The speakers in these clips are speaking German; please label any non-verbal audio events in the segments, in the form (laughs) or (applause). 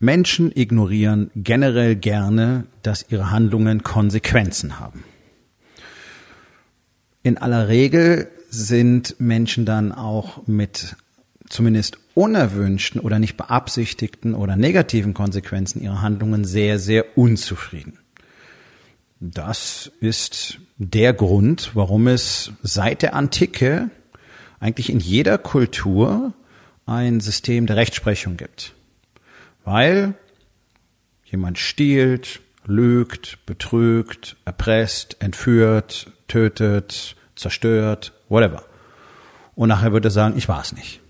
Menschen ignorieren generell gerne, dass ihre Handlungen Konsequenzen haben. In aller Regel sind Menschen dann auch mit zumindest unerwünschten oder nicht beabsichtigten oder negativen Konsequenzen ihrer Handlungen sehr, sehr unzufrieden. Das ist der Grund, warum es seit der Antike eigentlich in jeder Kultur ein System der Rechtsprechung gibt. Weil jemand stiehlt, lügt, betrügt, erpresst, entführt, tötet, zerstört, whatever. Und nachher würde er sagen, ich war es nicht.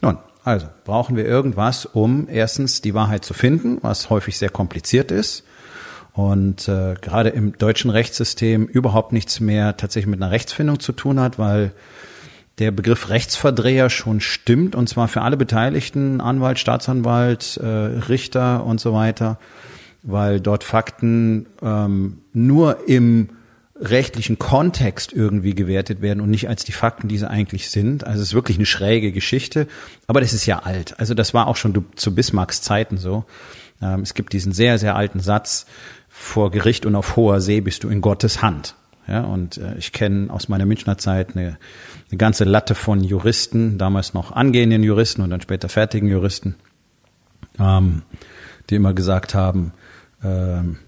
Nun, also brauchen wir irgendwas, um erstens die Wahrheit zu finden, was häufig sehr kompliziert ist und äh, gerade im deutschen Rechtssystem überhaupt nichts mehr tatsächlich mit einer Rechtsfindung zu tun hat, weil der Begriff Rechtsverdreher schon stimmt, und zwar für alle Beteiligten, Anwalt, Staatsanwalt, äh, Richter und so weiter, weil dort Fakten ähm, nur im rechtlichen Kontext irgendwie gewertet werden und nicht als die Fakten, die sie eigentlich sind. Also es ist wirklich eine schräge Geschichte, aber das ist ja alt. Also das war auch schon zu Bismarcks Zeiten so. Ähm, es gibt diesen sehr, sehr alten Satz, vor Gericht und auf hoher See bist du in Gottes Hand. Ja, und äh, ich kenne aus meiner Münchner Zeit eine, eine ganze Latte von Juristen, damals noch angehenden Juristen und dann später fertigen Juristen, ähm, die immer gesagt haben, ähm,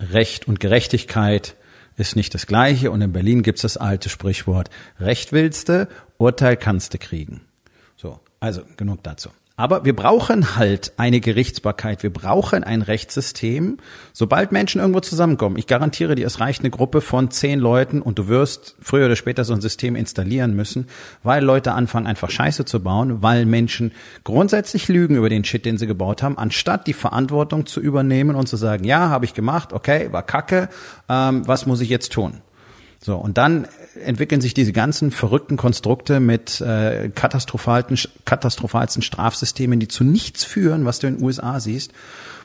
Recht und Gerechtigkeit ist nicht das Gleiche. Und in Berlin gibt's das alte Sprichwort, Recht willste, Urteil kannst du kriegen. So, also genug dazu. Aber wir brauchen halt eine Gerichtsbarkeit. Wir brauchen ein Rechtssystem, sobald Menschen irgendwo zusammenkommen. Ich garantiere dir, es reicht eine Gruppe von zehn Leuten und du wirst früher oder später so ein System installieren müssen, weil Leute anfangen einfach Scheiße zu bauen, weil Menschen grundsätzlich lügen über den Shit, den sie gebaut haben, anstatt die Verantwortung zu übernehmen und zu sagen, ja, habe ich gemacht, okay, war kacke, ähm, was muss ich jetzt tun? So, und dann entwickeln sich diese ganzen verrückten Konstrukte mit äh, katastrophalsten, katastrophalsten Strafsystemen, die zu nichts führen, was du in den USA siehst,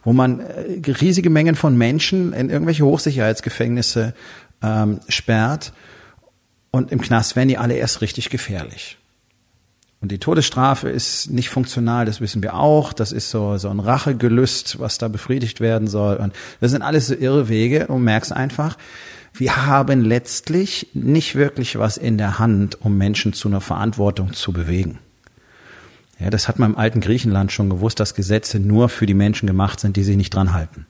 wo man äh, riesige Mengen von Menschen in irgendwelche Hochsicherheitsgefängnisse ähm, sperrt und im Knast werden die alle erst richtig gefährlich. Und die Todesstrafe ist nicht funktional, das wissen wir auch. Das ist so, so ein Rachegelüst, was da befriedigt werden soll. Und das sind alles so irre Wege. Und merkst einfach, wir haben letztlich nicht wirklich was in der Hand, um Menschen zu einer Verantwortung zu bewegen. Ja, das hat man im alten Griechenland schon gewusst, dass Gesetze nur für die Menschen gemacht sind, die sich nicht dran halten.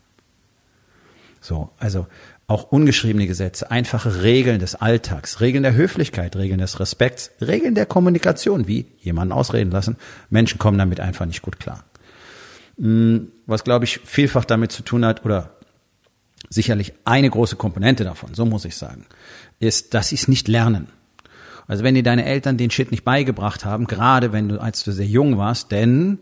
So, also auch ungeschriebene Gesetze, einfache Regeln des Alltags, Regeln der Höflichkeit, Regeln des Respekts, Regeln der Kommunikation, wie jemanden ausreden lassen. Menschen kommen damit einfach nicht gut klar. Hm, was, glaube ich, vielfach damit zu tun hat, oder sicherlich eine große Komponente davon, so muss ich sagen, ist, dass sie es nicht lernen. Also wenn dir deine Eltern den Shit nicht beigebracht haben, gerade wenn du, als du sehr jung warst, denn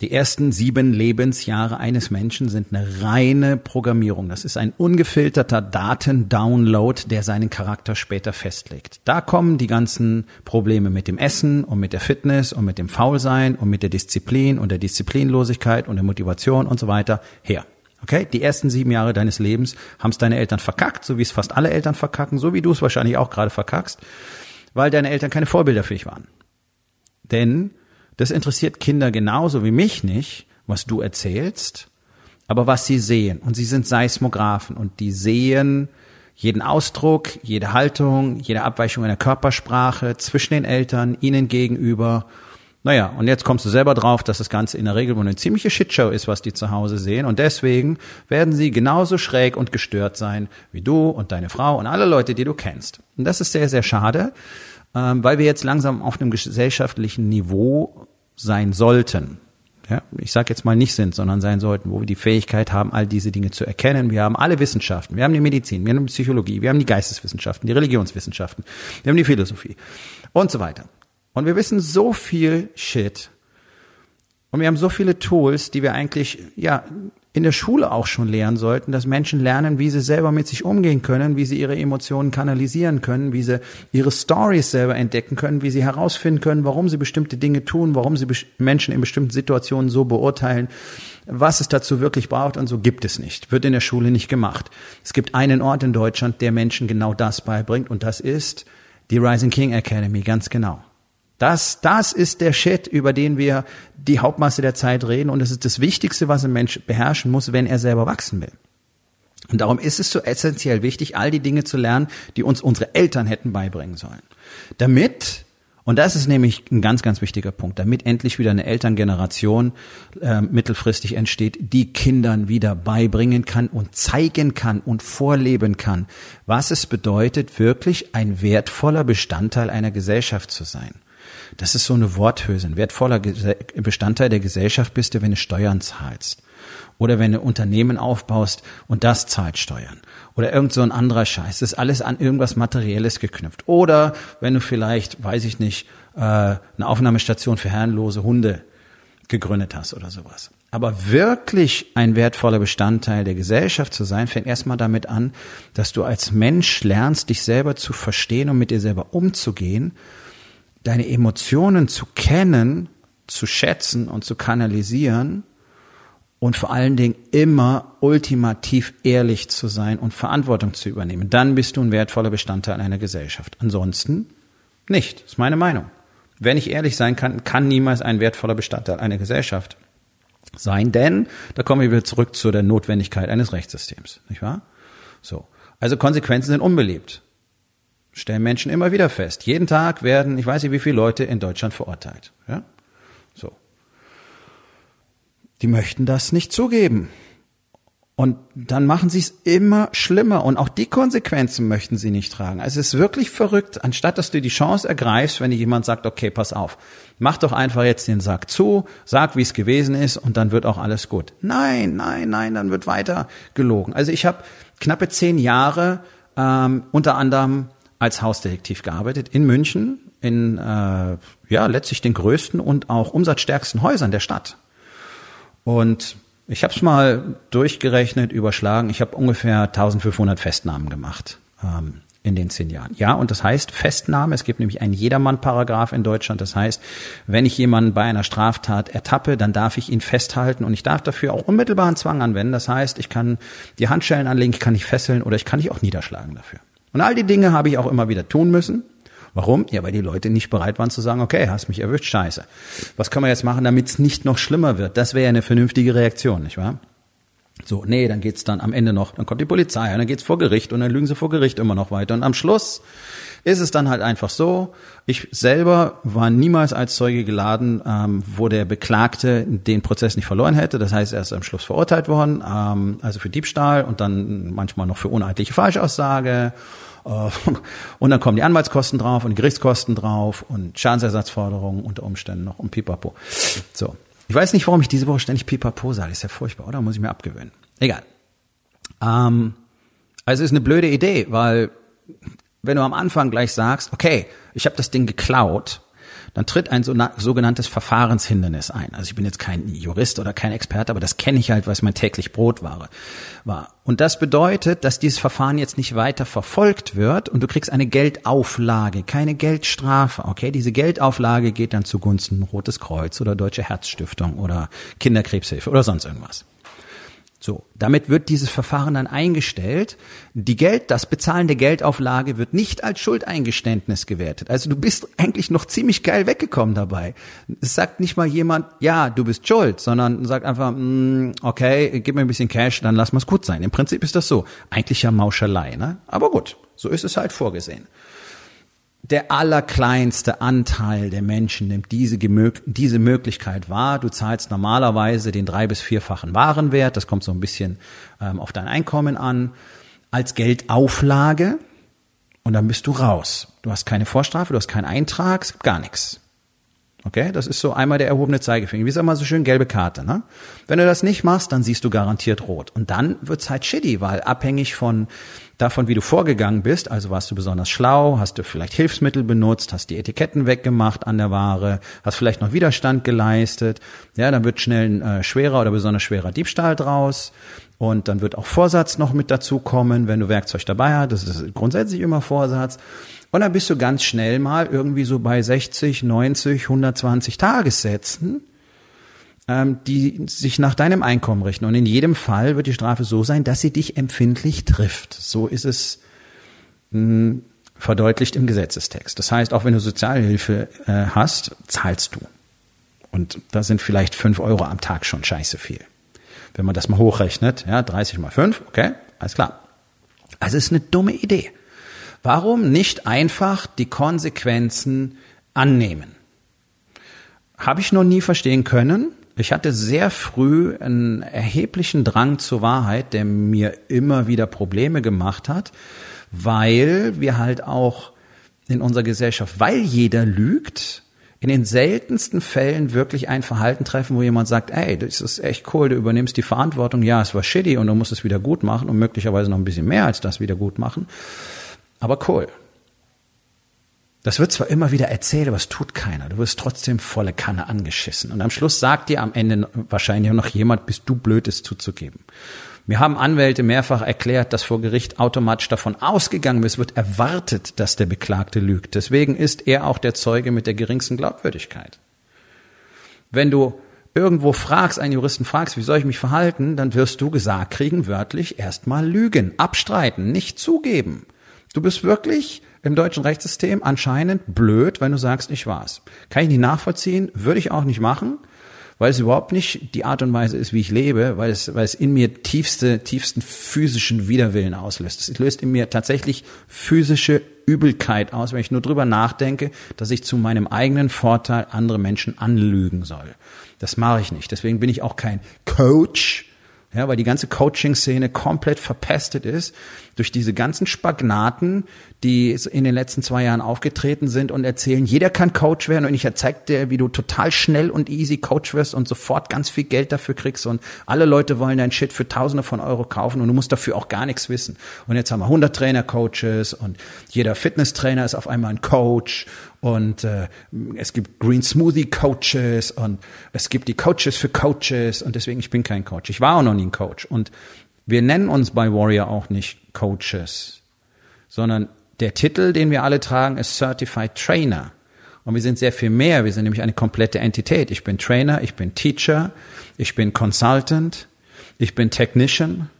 die ersten sieben Lebensjahre eines Menschen sind eine reine Programmierung. Das ist ein ungefilterter Datendownload, der seinen Charakter später festlegt. Da kommen die ganzen Probleme mit dem Essen und mit der Fitness und mit dem Faulsein und mit der Disziplin und der Disziplinlosigkeit und der Motivation und so weiter her. Okay, die ersten sieben Jahre deines Lebens haben es deine Eltern verkackt, so wie es fast alle Eltern verkacken, so wie du es wahrscheinlich auch gerade verkackst, weil deine Eltern keine Vorbilder für dich waren. Denn das interessiert Kinder genauso wie mich nicht, was du erzählst, aber was sie sehen. Und sie sind Seismographen und die sehen jeden Ausdruck, jede Haltung, jede Abweichung in der Körpersprache zwischen den Eltern, ihnen gegenüber naja, und jetzt kommst du selber drauf, dass das Ganze in der Regel wohl eine ziemliche Shitshow ist, was die zu Hause sehen. Und deswegen werden sie genauso schräg und gestört sein wie du und deine Frau und alle Leute, die du kennst. Und das ist sehr, sehr schade, ähm, weil wir jetzt langsam auf einem gesellschaftlichen Niveau sein sollten. ja, ich sage jetzt mal nicht sind, sondern sein sollten, wo wir die Fähigkeit haben, all diese Dinge zu erkennen. Wir haben alle Wissenschaften, wir haben die Medizin, wir haben die Psychologie, wir haben die Geisteswissenschaften, die Religionswissenschaften, wir haben die Philosophie und so weiter. Und wir wissen so viel Shit. Und wir haben so viele Tools, die wir eigentlich, ja, in der Schule auch schon lernen sollten, dass Menschen lernen, wie sie selber mit sich umgehen können, wie sie ihre Emotionen kanalisieren können, wie sie ihre Stories selber entdecken können, wie sie herausfinden können, warum sie bestimmte Dinge tun, warum sie Menschen in bestimmten Situationen so beurteilen, was es dazu wirklich braucht und so gibt es nicht, wird in der Schule nicht gemacht. Es gibt einen Ort in Deutschland, der Menschen genau das beibringt und das ist die Rising King Academy, ganz genau. Das, das ist der Shit, über den wir die Hauptmasse der Zeit reden. Und es ist das Wichtigste, was ein Mensch beherrschen muss, wenn er selber wachsen will. Und darum ist es so essentiell wichtig, all die Dinge zu lernen, die uns unsere Eltern hätten beibringen sollen. Damit, und das ist nämlich ein ganz, ganz wichtiger Punkt, damit endlich wieder eine Elterngeneration äh, mittelfristig entsteht, die Kindern wieder beibringen kann und zeigen kann und vorleben kann, was es bedeutet, wirklich ein wertvoller Bestandteil einer Gesellschaft zu sein. Das ist so eine Worthülse. Ein wertvoller Bestandteil der Gesellschaft bist du, wenn du Steuern zahlst. Oder wenn du Unternehmen aufbaust und das zahlt Steuern. Oder irgend so ein anderer Scheiß. Das ist alles an irgendwas Materielles geknüpft. Oder wenn du vielleicht, weiß ich nicht, äh, eine Aufnahmestation für herrenlose Hunde gegründet hast oder sowas. Aber wirklich ein wertvoller Bestandteil der Gesellschaft zu sein, fängt erstmal damit an, dass du als Mensch lernst, dich selber zu verstehen und mit dir selber umzugehen deine Emotionen zu kennen, zu schätzen und zu kanalisieren und vor allen Dingen immer ultimativ ehrlich zu sein und Verantwortung zu übernehmen. Dann bist du ein wertvoller Bestandteil einer Gesellschaft. Ansonsten nicht. Das ist meine Meinung. Wer nicht ehrlich sein kann, kann niemals ein wertvoller Bestandteil einer Gesellschaft sein, denn da kommen wir wieder zurück zu der Notwendigkeit eines Rechtssystems, nicht wahr? So. Also Konsequenzen sind unbeliebt stellen Menschen immer wieder fest. Jeden Tag werden, ich weiß nicht wie viele Leute in Deutschland verurteilt. Ja? So. Die möchten das nicht zugeben. Und dann machen sie es immer schlimmer und auch die Konsequenzen möchten sie nicht tragen. Also es ist wirklich verrückt, anstatt dass du die Chance ergreifst, wenn dir jemand sagt, okay, pass auf, mach doch einfach jetzt den Sack zu, sag, wie es gewesen ist und dann wird auch alles gut. Nein, nein, nein, dann wird weiter gelogen. Also ich habe knappe zehn Jahre ähm, unter anderem als Hausdetektiv gearbeitet in München, in äh, ja letztlich den größten und auch umsatzstärksten Häusern der Stadt. Und ich habe es mal durchgerechnet, überschlagen. Ich habe ungefähr 1500 Festnahmen gemacht ähm, in den zehn Jahren. Ja, und das heißt Festnahme. Es gibt nämlich einen Jedermann-Paragraph in Deutschland. Das heißt, wenn ich jemanden bei einer Straftat ertappe, dann darf ich ihn festhalten und ich darf dafür auch unmittelbaren Zwang anwenden. Das heißt, ich kann die Handschellen anlegen, ich kann dich fesseln oder ich kann dich auch niederschlagen dafür. Und all die Dinge habe ich auch immer wieder tun müssen. Warum? Ja, weil die Leute nicht bereit waren zu sagen, okay, hast mich erwischt, scheiße. Was können wir jetzt machen, damit es nicht noch schlimmer wird? Das wäre ja eine vernünftige Reaktion, nicht wahr? So, nee, dann geht's dann am Ende noch, dann kommt die Polizei und dann geht's vor Gericht und dann lügen sie vor Gericht immer noch weiter. Und am Schluss ist es dann halt einfach so, ich selber war niemals als Zeuge geladen, ähm, wo der Beklagte den Prozess nicht verloren hätte. Das heißt, er ist am Schluss verurteilt worden, ähm, also für Diebstahl und dann manchmal noch für uneidliche Falschaussage. Äh, (laughs) und dann kommen die Anwaltskosten drauf und die Gerichtskosten drauf und Schadensersatzforderungen unter Umständen noch und pipapo. So. Ich weiß nicht, warum ich diese Woche ständig pipapo sage. Ist ja furchtbar, oder? Muss ich mir abgewöhnen. Egal. Ähm, also ist eine blöde Idee, weil wenn du am Anfang gleich sagst, okay, ich habe das Ding geklaut, dann tritt ein so sogenanntes Verfahrenshindernis ein. Also ich bin jetzt kein Jurist oder kein Experte, aber das kenne ich halt, weil es mein täglich Brot war. Und das bedeutet, dass dieses Verfahren jetzt nicht weiter verfolgt wird und du kriegst eine Geldauflage, keine Geldstrafe. Okay, diese Geldauflage geht dann zugunsten Rotes Kreuz oder Deutsche Herzstiftung oder Kinderkrebshilfe oder sonst irgendwas. So, damit wird dieses Verfahren dann eingestellt. Die Geld, das Bezahlen der Geldauflage wird nicht als Schuldeingeständnis gewertet. Also du bist eigentlich noch ziemlich geil weggekommen dabei. Es sagt nicht mal jemand, ja, du bist schuld, sondern sagt einfach, mm, okay, gib mir ein bisschen Cash, dann lass mal's gut sein. Im Prinzip ist das so. Eigentlich ja Mauschelei, ne? Aber gut, so ist es halt vorgesehen der allerkleinste Anteil der Menschen nimmt diese, diese Möglichkeit wahr. Du zahlst normalerweise den drei- bis vierfachen Warenwert, das kommt so ein bisschen ähm, auf dein Einkommen an, als Geldauflage und dann bist du raus. Du hast keine Vorstrafe, du hast keinen Eintrag, gar nichts. Okay, das ist so einmal der erhobene Zeigefinger. Wie ist immer so schön gelbe Karte, ne? Wenn du das nicht machst, dann siehst du garantiert rot. Und dann wird's halt shitty, weil abhängig von davon, wie du vorgegangen bist, also warst du besonders schlau, hast du vielleicht Hilfsmittel benutzt, hast die Etiketten weggemacht an der Ware, hast vielleicht noch Widerstand geleistet, ja, dann wird schnell ein äh, schwerer oder besonders schwerer Diebstahl draus. Und dann wird auch Vorsatz noch mit dazu kommen, wenn du Werkzeug dabei hast. Das ist grundsätzlich immer Vorsatz. Und dann bist du ganz schnell mal irgendwie so bei 60, 90, 120 Tagessätzen, ähm, die sich nach deinem Einkommen richten. Und in jedem Fall wird die Strafe so sein, dass sie dich empfindlich trifft. So ist es mh, hm, verdeutlicht im Gesetzestext. Das heißt, auch wenn du Sozialhilfe äh, hast, zahlst du. Und da sind vielleicht fünf Euro am Tag schon scheiße viel. Wenn man das mal hochrechnet, ja, 30 mal 5, okay, alles klar. Also ist eine dumme Idee. Warum nicht einfach die Konsequenzen annehmen? Habe ich noch nie verstehen können. Ich hatte sehr früh einen erheblichen Drang zur Wahrheit, der mir immer wieder Probleme gemacht hat, weil wir halt auch in unserer Gesellschaft, weil jeder lügt, in den seltensten Fällen wirklich ein Verhalten treffen, wo jemand sagt, ey, das ist echt cool, du übernimmst die Verantwortung, ja, es war shitty und du musst es wieder gut machen und möglicherweise noch ein bisschen mehr als das wieder gut machen. Aber cool. Das wird zwar immer wieder erzählt, aber es tut keiner. Du wirst trotzdem volle Kanne angeschissen. Und am Schluss sagt dir am Ende wahrscheinlich noch jemand, bist du blöd, es zuzugeben. Mir haben Anwälte mehrfach erklärt, dass vor Gericht automatisch davon ausgegangen es wird erwartet, dass der Beklagte lügt. Deswegen ist er auch der Zeuge mit der geringsten Glaubwürdigkeit. Wenn du irgendwo fragst, einen Juristen fragst, wie soll ich mich verhalten, dann wirst du gesagt kriegen, wörtlich erstmal lügen, abstreiten, nicht zugeben. Du bist wirklich im deutschen Rechtssystem anscheinend blöd, wenn du sagst, ich war's. Kann ich nicht nachvollziehen, würde ich auch nicht machen, weil es überhaupt nicht die Art und Weise ist, wie ich lebe, weil es, weil es in mir tiefste, tiefsten physischen Widerwillen auslöst. Es löst in mir tatsächlich physische Übelkeit aus, wenn ich nur drüber nachdenke, dass ich zu meinem eigenen Vorteil andere Menschen anlügen soll. Das mache ich nicht. Deswegen bin ich auch kein Coach, ja, weil die ganze Coaching-Szene komplett verpestet ist durch diese ganzen Spagnaten, die in den letzten zwei Jahren aufgetreten sind und erzählen, jeder kann Coach werden und ich zeig dir, wie du total schnell und easy Coach wirst und sofort ganz viel Geld dafür kriegst und alle Leute wollen dein Shit für Tausende von Euro kaufen und du musst dafür auch gar nichts wissen. Und jetzt haben wir 100 Trainer-Coaches und jeder Fitnesstrainer ist auf einmal ein Coach und äh, es gibt Green Smoothie Coaches und es gibt die Coaches für Coaches und deswegen ich bin kein Coach. Ich war auch noch nie ein Coach und wir nennen uns bei Warrior auch nicht Coaches, sondern der Titel, den wir alle tragen, ist Certified Trainer. Und wir sind sehr viel mehr. Wir sind nämlich eine komplette Entität. Ich bin Trainer, ich bin Teacher, ich bin Consultant, ich bin Technician,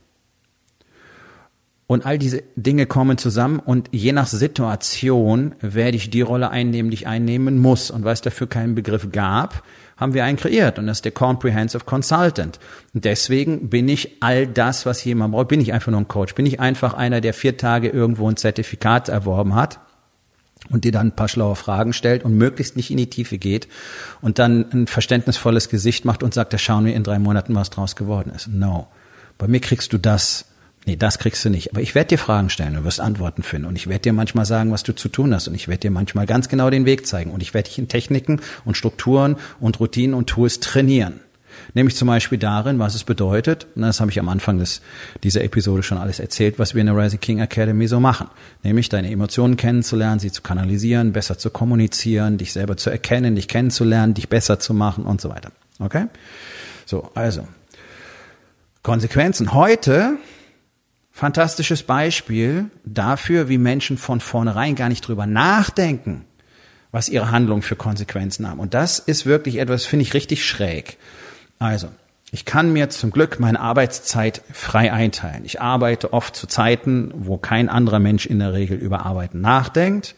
und all diese Dinge kommen zusammen und je nach Situation werde ich die Rolle einnehmen, die ich einnehmen muss. Und weil es dafür keinen Begriff gab, haben wir einen kreiert und das ist der Comprehensive Consultant. Und deswegen bin ich all das, was jemand braucht, bin ich einfach nur ein Coach, bin ich einfach einer, der vier Tage irgendwo ein Zertifikat erworben hat und dir dann ein paar schlaue Fragen stellt und möglichst nicht in die Tiefe geht und dann ein verständnisvolles Gesicht macht und sagt, da schauen wir in drei Monaten, was draus geworden ist. No. Bei mir kriegst du das Nee, das kriegst du nicht. Aber ich werde dir Fragen stellen, du wirst Antworten finden. Und ich werde dir manchmal sagen, was du zu tun hast. Und ich werde dir manchmal ganz genau den Weg zeigen. Und ich werde dich in Techniken und Strukturen und Routinen und Tools trainieren. Nämlich zum Beispiel darin, was es bedeutet, und das habe ich am Anfang des, dieser Episode schon alles erzählt, was wir in der Rising King Academy so machen. Nämlich deine Emotionen kennenzulernen, sie zu kanalisieren, besser zu kommunizieren, dich selber zu erkennen, dich kennenzulernen, dich besser zu machen und so weiter. Okay? So, also. Konsequenzen. Heute fantastisches Beispiel dafür, wie Menschen von vornherein gar nicht drüber nachdenken, was ihre Handlungen für Konsequenzen haben. Und das ist wirklich etwas, finde ich richtig schräg. Also, ich kann mir zum Glück meine Arbeitszeit frei einteilen. Ich arbeite oft zu Zeiten, wo kein anderer Mensch in der Regel über Arbeiten nachdenkt.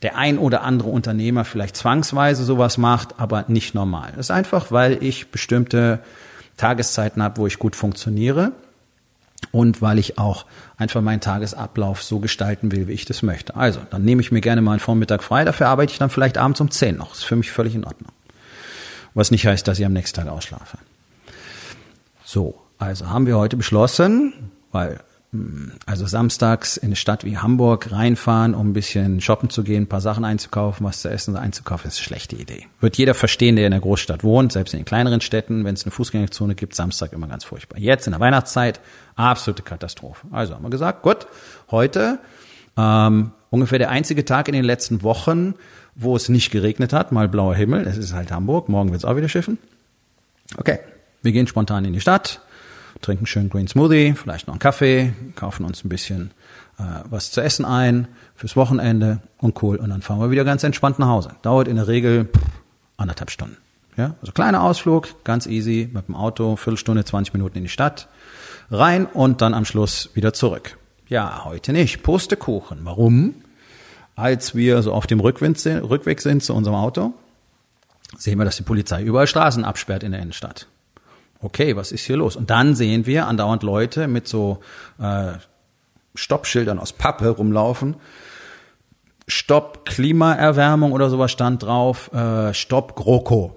Der ein oder andere Unternehmer vielleicht zwangsweise sowas macht, aber nicht normal. Das ist einfach, weil ich bestimmte Tageszeiten habe, wo ich gut funktioniere und weil ich auch einfach meinen Tagesablauf so gestalten will, wie ich das möchte. Also, dann nehme ich mir gerne mal einen Vormittag frei, dafür arbeite ich dann vielleicht abends um 10 noch. Das ist für mich völlig in Ordnung. Was nicht heißt, dass ich am nächsten Tag ausschlafe. So, also haben wir heute beschlossen, weil Also samstags in eine Stadt wie Hamburg reinfahren, um ein bisschen shoppen zu gehen, ein paar Sachen einzukaufen, was zu essen einzukaufen, ist eine schlechte Idee. Wird jeder verstehen, der in der Großstadt wohnt, selbst in den kleineren Städten, wenn es eine Fußgängerzone gibt, Samstag immer ganz furchtbar. Jetzt in der Weihnachtszeit, absolute Katastrophe. Also haben wir gesagt, gut, heute ähm, ungefähr der einzige Tag in den letzten Wochen, wo es nicht geregnet hat, mal blauer Himmel, es ist halt Hamburg, morgen wird es auch wieder schiffen. Okay, wir gehen spontan in die Stadt, trinken schön Green Smoothie, vielleicht noch einen Kaffee, kaufen uns ein bisschen äh, was zu essen ein fürs Wochenende und cool. Und dann fahren wir wieder ganz entspannt nach Hause. Dauert in der Regel pff, anderthalb Stunden. Ja, also kleiner Ausflug, ganz easy, mit dem Auto, Viertelstunde, 20 Minuten in die Stadt, rein und dann am Schluss wieder zurück. Ja, heute nicht. Pustekuchen. Warum? Als wir so auf dem Rückwind sind, Rückweg sind zu unserem Auto, sehen wir, dass die Polizei überall Straßen absperrt in der Innenstadt okay, was ist hier los? Und dann sehen wir andauernd Leute mit so äh, Stoppschildern aus Pappe rumlaufen. Stopp Klimaerwärmung oder sowas stand drauf. Äh, Stopp GroKo.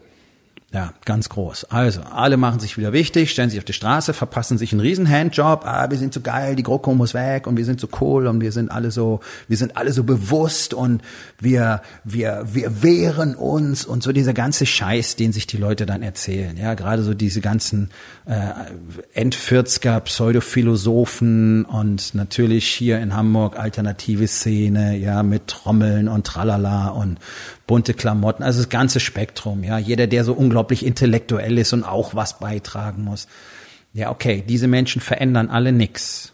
Ja, ganz groß. Also, alle machen sich wieder wichtig, stellen sich auf die Straße, verpassen sich einen riesen Handjob. Ah, wir sind so geil, die GroKo muss weg und wir sind so cool und wir sind alle so, wir sind alle so bewusst und wir, wir, wir wehren uns und so dieser ganze Scheiß, den sich die Leute dann erzählen. Ja, gerade so diese ganzen äh, Endvierzger Pseudophilosophen und natürlich hier in Hamburg alternative Szene, ja, mit Trommeln und Tralala und bunte Klamotten, also das ganze Spektrum, ja. Jeder, der so unglaublich intellektuell ist und auch was beitragen muss. Ja, okay, diese Menschen verändern alle nix.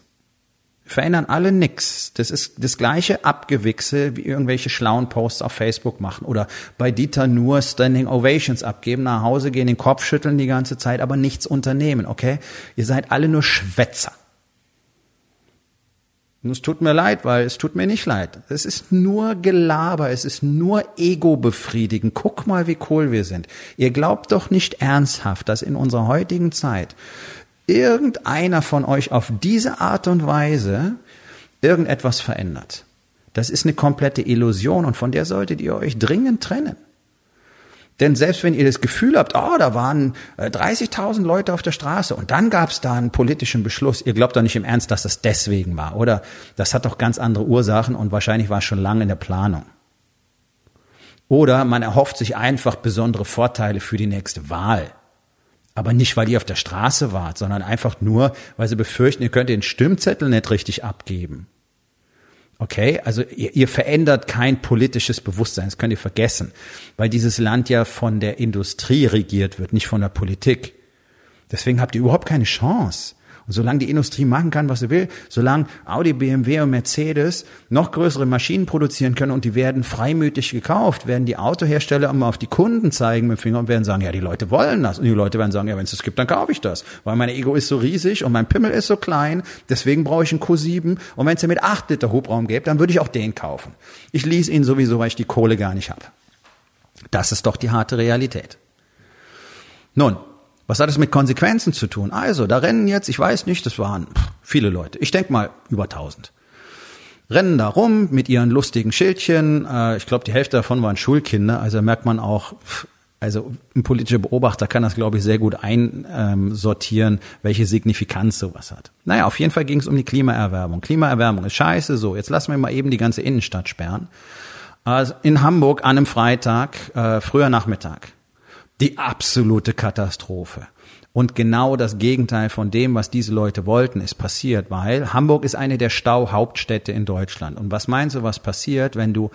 Verändern alle nix. Das ist das gleiche Abgewichse, wie irgendwelche schlauen Posts auf Facebook machen oder bei Dieter nur Standing Ovations abgeben, nach Hause gehen, den Kopf schütteln die ganze Zeit, aber nichts unternehmen, okay? Ihr seid alle nur Schwätzer. Und es tut mir leid, weil es tut mir nicht leid. Es ist nur Gelaber, es ist nur Ego befriedigen. Guck mal, wie cool wir sind. Ihr glaubt doch nicht ernsthaft, dass in unserer heutigen Zeit irgendeiner von euch auf diese Art und Weise irgendetwas verändert. Das ist eine komplette Illusion und von der solltet ihr euch dringend trennen. Denn selbst wenn ihr das Gefühl habt, oh, da waren 30.000 äh, Leute auf der Straße und dann gab es da einen politischen Beschluss, ihr glaubt doch nicht im Ernst, dass das deswegen war, oder? Das hat doch ganz andere Ursachen und wahrscheinlich war es schon lange in der Planung. Oder man erhofft sich einfach besondere Vorteile für die nächste Wahl. Aber nicht, weil ihr auf der Straße wart, sondern einfach nur, weil sie befürchten, ihr könnt den Stimmzettel nicht richtig abgeben. Okay, also ihr, ihr verändert kein politisches Bewusstsein, das könnt ihr vergessen, weil dieses Land ja von der Industrie regiert wird, nicht von der Politik. Deswegen habt ihr überhaupt keine Chance. Und solange die Industrie machen kann, was sie will, solange Audi, BMW und Mercedes noch größere Maschinen produzieren können und die werden freimütig gekauft, werden die Autohersteller immer auf die Kunden zeigen mit dem Finger und werden sagen, ja, die Leute wollen das. Und die Leute werden sagen, ja, wenn es das gibt, dann kaufe ich das. Weil mein Ego ist so riesig und mein Pimmel ist so klein, deswegen brauche ich einen Q7. Und wenn es ja mit 8 Liter Hubraum gibt, dann würde ich auch den kaufen. Ich ließ ihn sowieso, weil ich die Kohle gar nicht habe. Das ist doch die harte Realität. Nun, was hat es mit Konsequenzen zu tun? Also, da rennen jetzt, ich weiß nicht, das waren viele Leute. Ich denke mal über 1000. Rennen da rum mit ihren lustigen Schildchen. Äh, ich glaube, die Hälfte davon waren Schulkinder. Also merkt man auch, also ein politischer Beobachter kann das, glaube ich, sehr gut einsortieren, welche Signifikanz sowas hat. Naja, auf jeden Fall ging es um die Klimaerwärmung. Klimaerwärmung ist scheiße. So, jetzt lassen wir mal eben die ganze Innenstadt sperren. Also in Hamburg an einem Freitag, äh, früher Nachmittag die absolute Katastrophe. Und genau das Gegenteil von dem, was diese Leute wollten, ist passiert, weil Hamburg ist eine der Stauhauptstädte in Deutschland. Und was meinst du, was passiert, wenn du,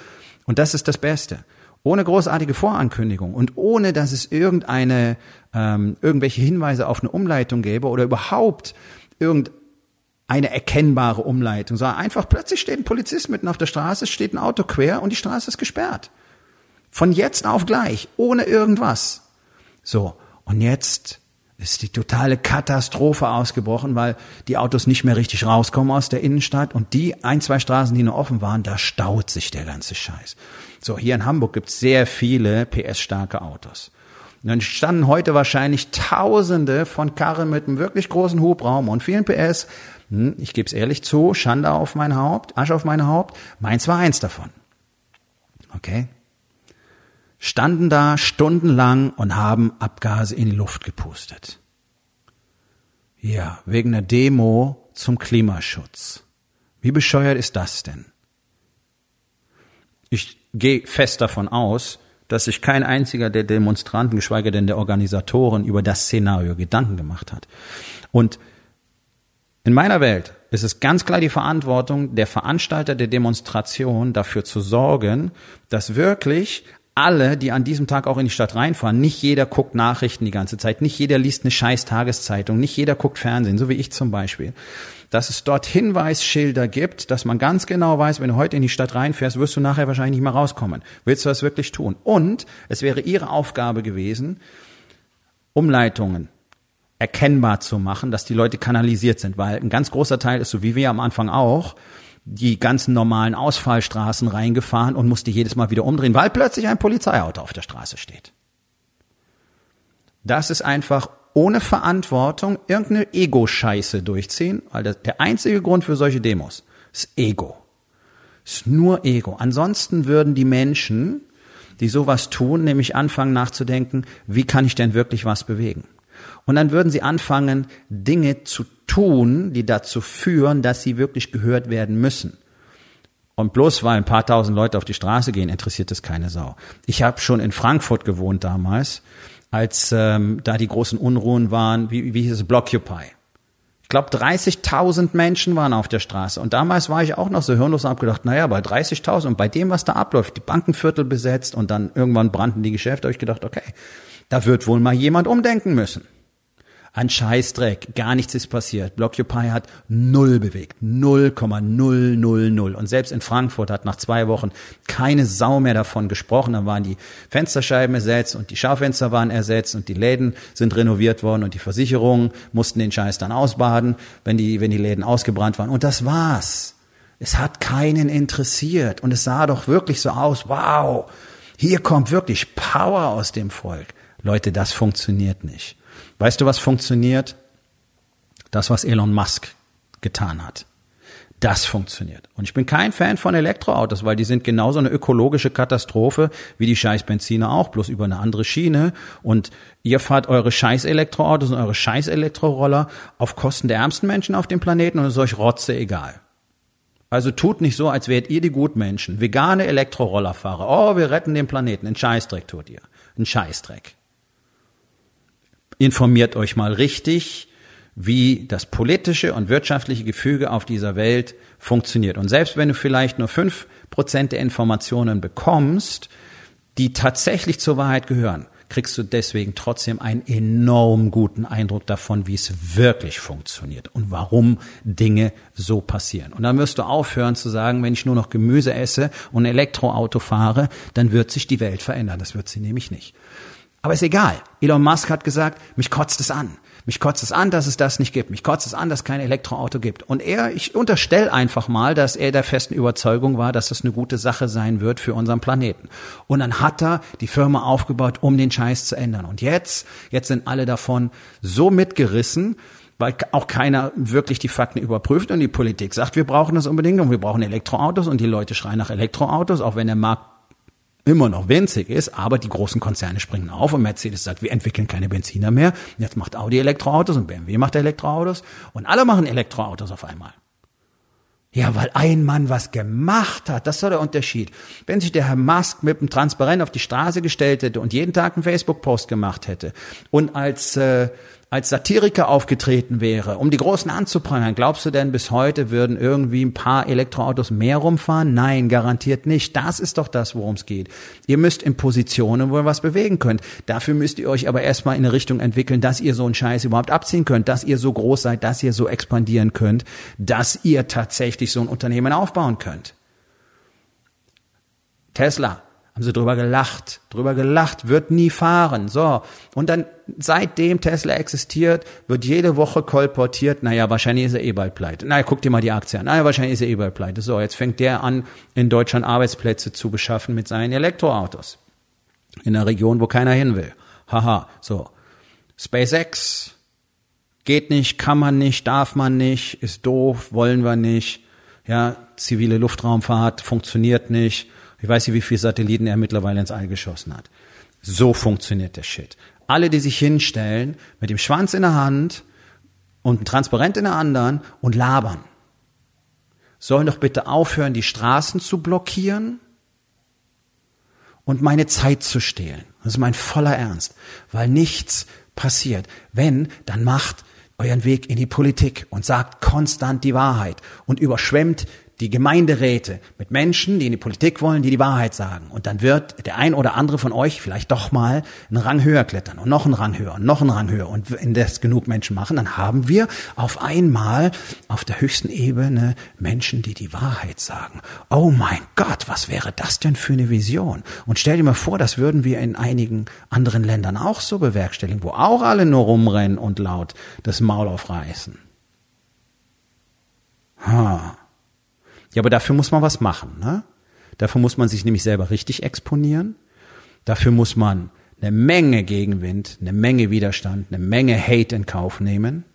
und das ist das Beste, ohne großartige Vorankündigung und ohne, dass es irgendeine, ähm, irgendwelche Hinweise auf eine Umleitung gäbe oder überhaupt irgendeine erkennbare Umleitung, sondern einfach plötzlich steht ein Polizist mitten auf der Straße, steht ein Auto quer und die Straße ist gesperrt. Von jetzt auf gleich, ohne irgendwas. So, und jetzt ist die totale Katastrophe ausgebrochen, weil die Autos nicht mehr richtig rauskommen aus der Innenstadt und die ein, zwei Straßen, die noch offen waren, da staut sich der ganze Scheiß. So, hier in Hamburg gibt's sehr viele PS-starke Autos. Und dann standen heute wahrscheinlich Tausende von Karren mit einem wirklich großen Hubraum und vielen PS. Hm, ich gebe es ehrlich zu, Schande auf mein Haupt, Asche auf mein Haupt. Meins war eins davon. Okay? Standen da stundenlang und haben Abgase in die Luft gepustet. Ja, wegen einer Demo zum Klimaschutz. Wie bescheuert ist das denn? Ich gehe fest davon aus, dass sich kein einziger der Demonstranten, geschweige denn der Organisatoren, über das Szenario Gedanken gemacht hat. Und in meiner Welt ist es ganz klar die Verantwortung der Veranstalter der Demonstration, dafür zu sorgen, dass wirklich alle, die an diesem Tag auch in die Stadt reinfahren, nicht jeder guckt Nachrichten die ganze Zeit, nicht jeder liest eine scheiß Tageszeitung, nicht jeder guckt Fernsehen, so wie ich zum Beispiel. Dass es dort Hinweisschilder gibt, dass man ganz genau weiß, wenn du heute in die Stadt reinfährst, wirst du nachher wahrscheinlich nicht mehr rauskommen. Willst du das wirklich tun? Und es wäre ihre Aufgabe gewesen, Umleitungen erkennbar zu machen, dass die Leute kanalisiert sind, weil ein ganz großer Teil ist, so wie wir am Anfang auch, die ganzen normalen Ausfallstraßen reingefahren und musste jedes Mal wieder umdrehen, weil plötzlich ein Polizeiauto auf der Straße steht. Das ist einfach ohne Verantwortung irgendeine Ego-Scheiße durchziehen, weil das, der einzige Grund für solche Demos ist Ego. Ist nur Ego. Ansonsten würden die Menschen, die sowas tun, nämlich anfangen nachzudenken, wie kann ich denn wirklich was bewegen? Und dann würden sie anfangen, Dinge zu tun, die dazu führen, dass sie wirklich gehört werden müssen. Und bloß weil ein paar tausend Leute auf die Straße gehen, interessiert es keine Sau. Ich habe schon in Frankfurt gewohnt damals, als ähm, da die großen Unruhen waren, wie, wie hieß es, Blockupy. Ich glaube, 30.000 Menschen waren auf der Straße. Und damals war ich auch noch so hirnlos und habe gedacht, naja, bei 30.000 und bei dem, was da abläuft, die Bankenviertel besetzt und dann irgendwann brannten die Geschäfte, habe ich gedacht, okay, da wird wohl mal jemand umdenken müssen. Ein Scheißdreck, gar nichts ist passiert. Blockupy hat null bewegt, 0,000. Und selbst in Frankfurt hat nach zwei Wochen keine Sau mehr davon gesprochen. Da waren die Fensterscheiben ersetzt und die Schaufenster waren ersetzt und die Läden sind renoviert worden und die Versicherungen mussten den Scheiß dann ausbaden, wenn die, wenn die Läden ausgebrannt waren. Und das war's. Es hat keinen interessiert. Und es sah doch wirklich so aus, wow, hier kommt wirklich Power aus dem Volk. Leute, das funktioniert nicht. Weißt du, was funktioniert? Das, was Elon Musk getan hat. Das funktioniert. Und ich bin kein Fan von Elektroautos, weil die sind genauso eine ökologische Katastrophe wie die scheiß Benziner auch, bloß über eine andere Schiene. Und ihr fahrt eure scheiß Elektroautos und eure scheiß Elektroroller auf Kosten der ärmsten Menschen auf dem Planeten und es ist euch Rotze egal. Also tut nicht so, als wärt ihr die Gutmenschen. Vegane Elektrorollerfahrer. Oh, wir retten den Planeten. Ein Scheißdreck tut ihr. Ein Scheißdreck informiert euch mal richtig, wie das politische und wirtschaftliche Gefüge auf dieser Welt funktioniert. Und selbst wenn du vielleicht nur fünf Prozent der Informationen bekommst, die tatsächlich zur Wahrheit gehören, kriegst du deswegen trotzdem einen enorm guten Eindruck davon, wie es wirklich funktioniert und warum Dinge so passieren. Und dann wirst du aufhören zu sagen, wenn ich nur noch Gemüse esse und ein Elektroauto fahre, dann wird sich die Welt verändern. Das wird sie nämlich nicht. Aber ist egal. Elon Musk hat gesagt, mich kotzt es an. Mich kotzt es an, dass es das nicht gibt. Mich kotzt es an, dass es kein Elektroauto gibt. Und er, ich unterstelle einfach mal, dass er der festen Überzeugung war, dass das eine gute Sache sein wird für unseren Planeten. Und dann hat er die Firma aufgebaut, um den Scheiß zu ändern. Und jetzt, jetzt sind alle davon so mitgerissen, weil auch keiner wirklich die Fakten überprüft und die Politik sagt, wir brauchen das unbedingt und wir brauchen Elektroautos und die Leute schreien nach Elektroautos, auch wenn der Markt immer noch winzig ist, aber die großen Konzerne springen auf und Mercedes sagt, wir entwickeln keine Benziner mehr. Jetzt macht Audi Elektroautos und BMW macht Elektroautos und alle machen Elektroautos auf einmal. Ja, weil ein Mann was gemacht hat, das war der Unterschied. Wenn sich der Herr Musk mit einem Transparent auf die Straße gestellt hätte und jeden Tag einen Facebook-Post gemacht hätte und als äh, als Satiriker aufgetreten wäre, um die Großen anzuprangern, glaubst du denn bis heute würden irgendwie ein paar Elektroautos mehr rumfahren? Nein, garantiert nicht. Das ist doch das, worum es geht. Ihr müsst in Positionen, wo ihr was bewegen könnt. Dafür müsst ihr euch aber erstmal in eine Richtung entwickeln, dass ihr so einen Scheiß überhaupt abziehen könnt, dass ihr so groß seid, dass ihr so expandieren könnt, dass ihr tatsächlich so ein Unternehmen aufbauen könnt. Tesla, haben sie drüber gelacht, drüber gelacht, wird nie fahren. So. Und dann, seitdem Tesla existiert, wird jede Woche kolportiert, naja, wahrscheinlich ist er eh bald pleite. Naja, guck dir mal die Aktie an. Naja, wahrscheinlich ist er eh bald pleite. So, jetzt fängt der an, in Deutschland Arbeitsplätze zu beschaffen mit seinen Elektroautos. In einer Region, wo keiner hin will. Haha, so. SpaceX geht nicht, kann man nicht, darf man nicht, ist doof, wollen wir nicht. Ja, zivile Luftraumfahrt funktioniert nicht ich weiß nicht, wie viele Satelliten er mittlerweile ins All geschossen hat. So funktioniert der Shit. Alle, die sich hinstellen, mit dem Schwanz in der Hand und transparent in der anderen und labern. Sollen doch bitte aufhören, die Straßen zu blockieren und meine Zeit zu stehlen. Das ist mein voller Ernst, weil nichts passiert. Wenn, dann macht euren Weg in die Politik und sagt konstant die Wahrheit und überschwemmt die Gemeinderäte mit Menschen, die in die Politik wollen, die die Wahrheit sagen. Und dann wird der ein oder andere von euch vielleicht doch mal einen Rang höher klettern und noch einen Rang höher und noch einen Rang höher. Und wenn das genug Menschen machen, dann haben wir auf einmal auf der höchsten Ebene Menschen, die die Wahrheit sagen. Oh mein Gott, was wäre das denn für eine Vision? Und stell dir mal vor, das würden wir in einigen anderen Ländern auch so bewerkstelligen, wo auch alle nur rumrennen und laut das Maul aufreißen. Ha. Ja, aber dafür muss man was machen. Ne? Dafür muss man sich nämlich selber richtig exponieren. Dafür muss man eine Menge Gegenwind, eine Menge Widerstand, eine Menge Hate in Kauf nehmen.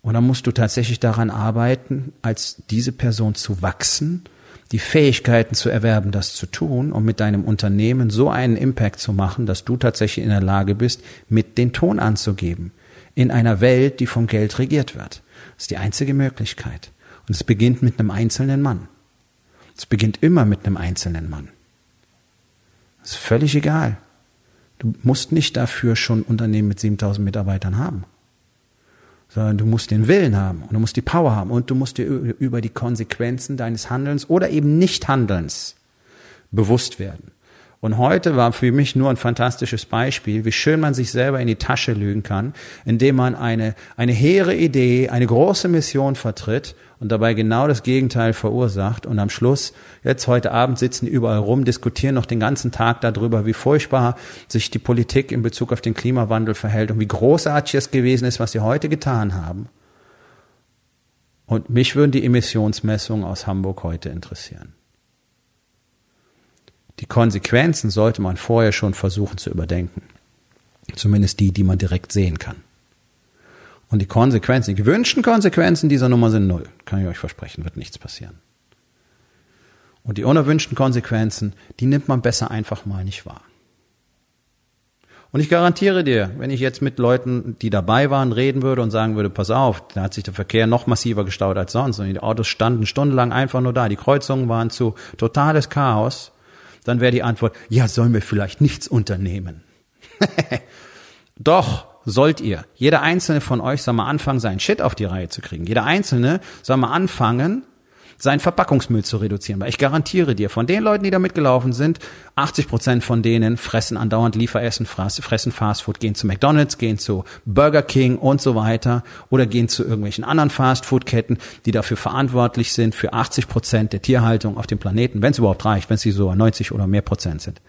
Und dann musst du tatsächlich daran arbeiten, als diese Person zu wachsen, die Fähigkeiten zu erwerben, das zu tun und mit deinem Unternehmen so einen Impact zu machen, dass du tatsächlich in der Lage bist, mit den Ton anzugeben. In einer Welt, die vom Geld regiert wird. Das ist die einzige Möglichkeit. Und es beginnt mit einem einzelnen Mann. Es beginnt immer mit einem einzelnen Mann. Das ist völlig egal. Du musst nicht dafür schon Unternehmen mit 7000 Mitarbeitern haben, sondern du musst den Willen haben und du musst die Power haben und du musst dir über die Konsequenzen deines Handelns oder eben Nichthandelns bewusst werden. Und heute war für mich nur ein fantastisches Beispiel, wie schön man sich selber in die Tasche lügen kann, indem man eine, eine hehre Idee, eine große Mission vertritt und dabei genau das Gegenteil verursacht. Und am Schluss, jetzt heute Abend sitzen überall rum, diskutieren noch den ganzen Tag darüber, wie furchtbar sich die Politik in Bezug auf den Klimawandel verhält und wie großartig es gewesen ist, was sie heute getan haben. Und mich würden die Emissionsmessungen aus Hamburg heute interessieren. Die Konsequenzen sollte man vorher schon versuchen zu überdenken. Zumindest die, die man direkt sehen kann. Und die Konsequenzen, die gewünschten Konsequenzen dieser Nummer sind null. Kann ich euch versprechen, wird nichts passieren. Und die unerwünschten Konsequenzen, die nimmt man besser einfach mal nicht wahr. Und ich garantiere dir, wenn ich jetzt mit Leuten, die dabei waren, reden würde und sagen würde, pass auf, da hat sich der Verkehr noch massiver gestaut als sonst und die Autos standen stundenlang einfach nur da, die Kreuzungen waren zu totales Chaos, dann wäre die Antwort, ja, sollen wir vielleicht nichts unternehmen. (laughs) Doch, sollt ihr, jeder einzelne von euch soll mal anfangen, seinen Shit auf die Reihe zu kriegen. Jeder einzelne soll mal anfangen, seinen Verpackungsmüll zu reduzieren. Weil ich garantiere dir, von den Leuten, die da mitgelaufen sind, 80 Prozent von denen fressen andauernd Lieferessen, fressen Fastfood, gehen zu McDonalds, gehen zu Burger King und so weiter oder gehen zu irgendwelchen anderen Fastfood-Ketten, die dafür verantwortlich sind für 80 Prozent der Tierhaltung auf dem Planeten, wenn es überhaupt reicht, wenn sie so 90 oder mehr Prozent sind.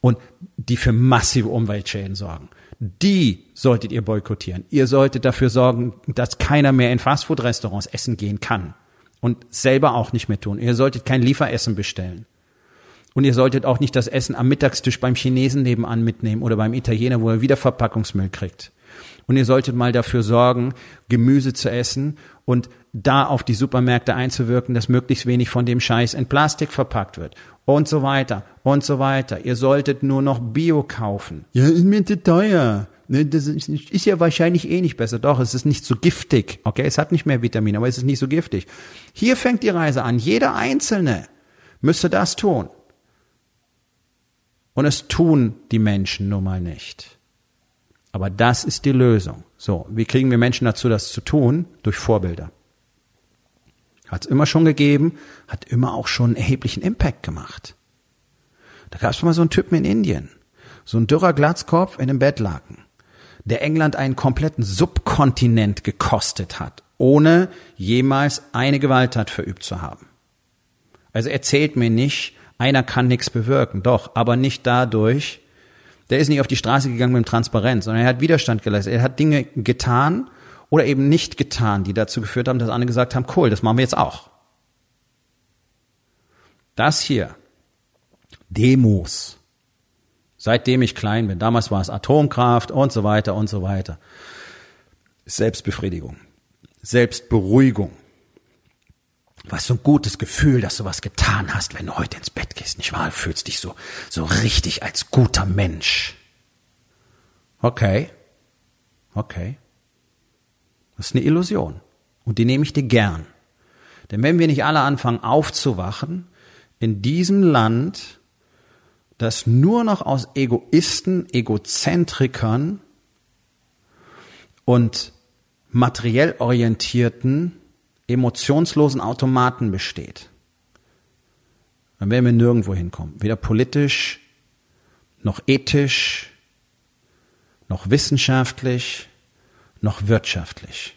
Und die für massive Umweltschäden sorgen die solltet ihr boykottieren. Ihr solltet dafür sorgen, dass keiner mehr in Fastfood-Restaurants essen gehen kann und selber auch nicht mehr tun. Ihr solltet kein Lieferessen bestellen. Und ihr solltet auch nicht das Essen am Mittagstisch beim Chinesen nebenan mitnehmen oder beim Italiener, wo er wieder Verpackungsmüll kriegt. Und ihr solltet mal dafür sorgen, Gemüse zu essen und da auf die Supermärkte einzuwirken, dass möglichst wenig von dem Scheiß in Plastik verpackt wird. Und so weiter und so weiter. Ihr solltet nur noch Bio kaufen. Ja, ist mir zu teuer. Ne, das ist ja wahrscheinlich eh nicht besser. Doch, es ist nicht so giftig. Okay, es hat nicht mehr Vitamine, aber es ist nicht so giftig. Hier fängt die Reise an. Jeder Einzelne müsste das tun. Und es tun die Menschen nun mal nicht. Aber das ist die Lösung. So, wie kriegen wir Menschen dazu, das zu tun? Durch Vorbilder. Hat es immer schon gegeben, hat immer auch schon einen erheblichen Impact gemacht. Da gab es mal so einen Typen in Indien, so ein dürrer Glatzkopf in einem Bettlaken, der England einen kompletten Subkontinent gekostet hat, ohne jemals eine Gewalttat verübt zu haben. Also erzählt mir nicht, einer kann nichts bewirken, doch, aber nicht dadurch, der ist nicht auf die Straße gegangen mit dem Transparenz, sondern er hat Widerstand geleistet. Er hat Dinge getan oder eben nicht getan, die dazu geführt haben, dass andere gesagt haben, cool, das machen wir jetzt auch. Das hier, Demos, seitdem ich klein bin, damals war es Atomkraft und so weiter und so weiter, Selbstbefriedigung, Selbstberuhigung. Was so ein gutes Gefühl, dass du was getan hast, wenn du heute ins Bett gehst, nicht wahr? Du fühlst dich so, so richtig als guter Mensch. Okay. Okay. Das ist eine Illusion. Und die nehme ich dir gern. Denn wenn wir nicht alle anfangen aufzuwachen, in diesem Land, das nur noch aus Egoisten, Egozentrikern und materiell orientierten, emotionslosen Automaten besteht, dann werden wir nirgendwo hinkommen. Weder politisch, noch ethisch, noch wissenschaftlich, noch wirtschaftlich.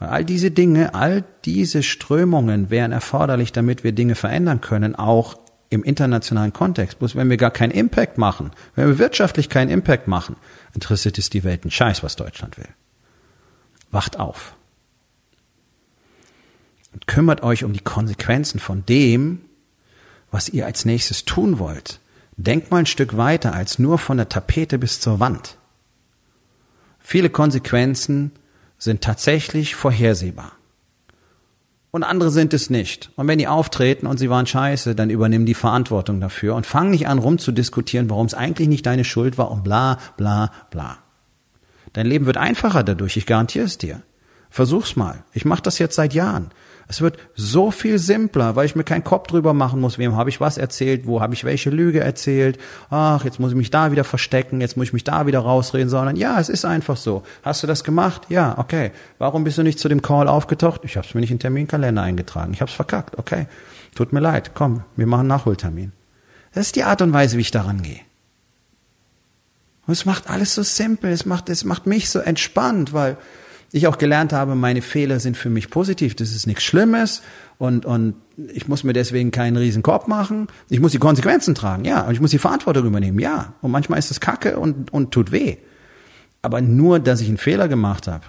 All diese Dinge, all diese Strömungen wären erforderlich, damit wir Dinge verändern können, auch im internationalen Kontext. Bloß wenn wir gar keinen Impact machen, wenn wir wirtschaftlich keinen Impact machen, interessiert es die Welt einen Scheiß, was Deutschland will. Wacht auf. Und kümmert euch um die Konsequenzen von dem, was ihr als nächstes tun wollt. Denkt mal ein Stück weiter als nur von der Tapete bis zur Wand. Viele Konsequenzen sind tatsächlich vorhersehbar. Und andere sind es nicht. Und wenn die auftreten und sie waren scheiße, dann übernimm die Verantwortung dafür und fang nicht an rumzudiskutieren, warum es eigentlich nicht deine Schuld war und bla bla bla. Dein Leben wird einfacher dadurch, ich garantiere es dir. Versuch's mal. Ich mache das jetzt seit Jahren. Es wird so viel simpler, weil ich mir keinen Kopf drüber machen muss, wem habe ich was erzählt, wo habe ich welche Lüge erzählt. Ach, jetzt muss ich mich da wieder verstecken, jetzt muss ich mich da wieder rausreden, sondern ja, es ist einfach so. Hast du das gemacht? Ja, okay. Warum bist du nicht zu dem Call aufgetaucht? Ich habe es mir nicht in den Terminkalender eingetragen. Ich habe es verkackt. Okay. Tut mir leid. Komm, wir machen einen Nachholtermin. Das ist die Art und Weise, wie ich daran gehe. Und es macht alles so simpel, es macht, es macht mich so entspannt, weil ich auch gelernt habe, meine Fehler sind für mich positiv. Das ist nichts Schlimmes und, und ich muss mir deswegen keinen riesen Korb machen. Ich muss die Konsequenzen tragen, ja. Und ich muss die Verantwortung übernehmen, ja. Und manchmal ist es kacke und, und tut weh. Aber nur, dass ich einen Fehler gemacht habe,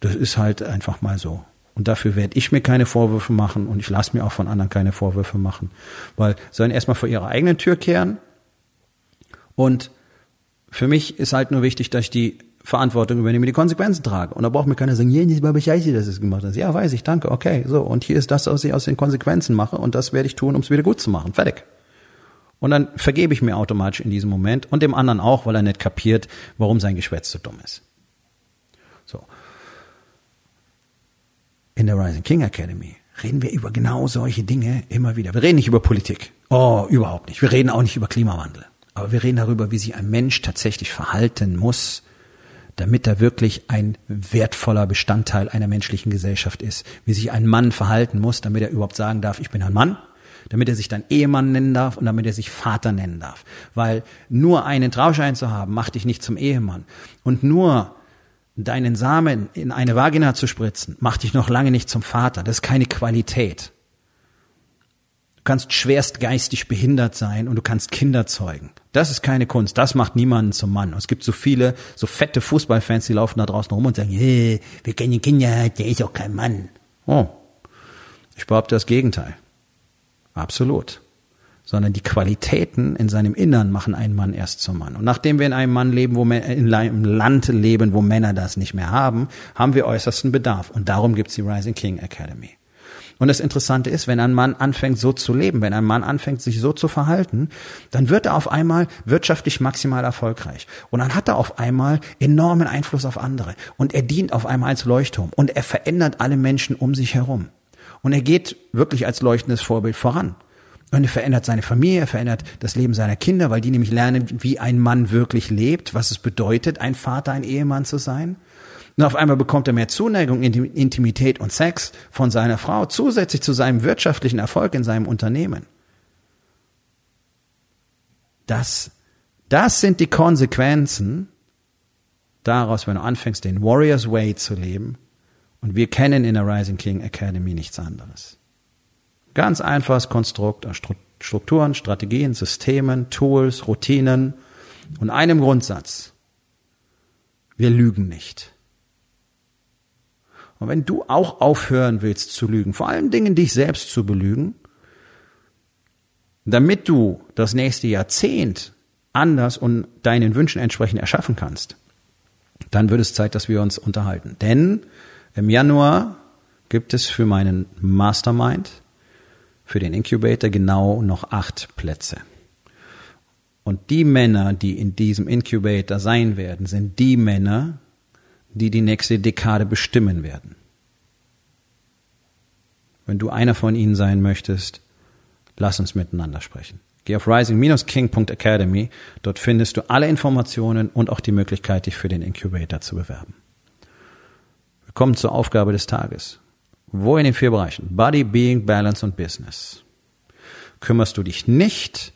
das ist halt einfach mal so. Und dafür werde ich mir keine Vorwürfe machen und ich lasse mir auch von anderen keine Vorwürfe machen. Weil sollen erstmal vor ihrer eigenen Tür kehren. Und für mich ist halt nur wichtig, dass ich die Verantwortung übernehme, die Konsequenzen trage. Und da braucht mir keiner sagen, ja, das war scheiße, dass es gemacht hast. Ja, weiß ich, danke, okay, so. Und hier ist das, was ich aus den Konsequenzen mache und das werde ich tun, um es wieder gut zu machen. Fertig. Und dann vergebe ich mir automatisch in diesem Moment und dem anderen auch, weil er nicht kapiert, warum sein Geschwätz so dumm ist. So. In der Rising King Academy reden wir über genau solche Dinge immer wieder. Wir reden nicht über Politik. Oh, überhaupt nicht. Wir reden auch nicht über Klimawandel. Aber wir reden darüber, wie sich ein Mensch tatsächlich verhalten muss, damit er wirklich ein wertvoller Bestandteil einer menschlichen Gesellschaft ist. Wie sich ein Mann verhalten muss, damit er überhaupt sagen darf, ich bin ein Mann, damit er sich dann Ehemann nennen darf und damit er sich Vater nennen darf. Weil nur einen Trauschein zu haben, macht dich nicht zum Ehemann. Und nur deinen Samen in eine Vagina zu spritzen, macht dich noch lange nicht zum Vater. Das ist keine Qualität. Du kannst schwerst geistig behindert sein und du kannst Kinder zeugen. Das ist keine Kunst. Das macht niemanden zum Mann. Und es gibt so viele, so fette Fußballfans, die laufen da draußen rum und sagen, hey, wir kennen Kinder, der ist auch kein Mann. Oh. Ich behaupte das Gegenteil. Absolut. Sondern die Qualitäten in seinem Innern machen einen Mann erst zum Mann. Und nachdem wir in einem Mann leben, wo in einem Land leben, wo Männer das nicht mehr haben, haben wir äußersten Bedarf. Und darum gibt's die Rising King Academy. Und das Interessante ist, wenn ein Mann anfängt so zu leben, wenn ein Mann anfängt sich so zu verhalten, dann wird er auf einmal wirtschaftlich maximal erfolgreich. Und dann hat er auf einmal enormen Einfluss auf andere. Und er dient auf einmal als Leuchtturm. Und er verändert alle Menschen um sich herum. Und er geht wirklich als leuchtendes Vorbild voran. Und er verändert seine Familie, er verändert das Leben seiner Kinder, weil die nämlich lernen, wie ein Mann wirklich lebt, was es bedeutet, ein Vater, ein Ehemann zu sein. Und auf einmal bekommt er mehr Zuneigung, Intimität und Sex von seiner Frau, zusätzlich zu seinem wirtschaftlichen Erfolg in seinem Unternehmen. Das, das sind die Konsequenzen daraus, wenn du anfängst, den Warriors Way zu leben. Und wir kennen in der Rising King Academy nichts anderes. Ganz einfaches Konstrukt aus Strukturen, Strategien, Systemen, Tools, Routinen und einem Grundsatz. Wir lügen nicht. Und wenn du auch aufhören willst zu lügen, vor allen Dingen dich selbst zu belügen, damit du das nächste Jahrzehnt anders und deinen Wünschen entsprechend erschaffen kannst, dann wird es Zeit, dass wir uns unterhalten. Denn im Januar gibt es für meinen Mastermind, für den Incubator genau noch acht Plätze. Und die Männer, die in diesem Incubator sein werden, sind die Männer, die die nächste Dekade bestimmen werden. Wenn du einer von ihnen sein möchtest, lass uns miteinander sprechen. Geh auf rising-king.academy. Dort findest du alle Informationen und auch die Möglichkeit, dich für den Incubator zu bewerben. Wir kommen zur Aufgabe des Tages. Wo in den vier Bereichen Body, Being, Balance und Business kümmerst du dich nicht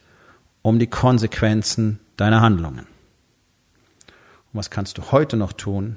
um die Konsequenzen deiner Handlungen? Und was kannst du heute noch tun,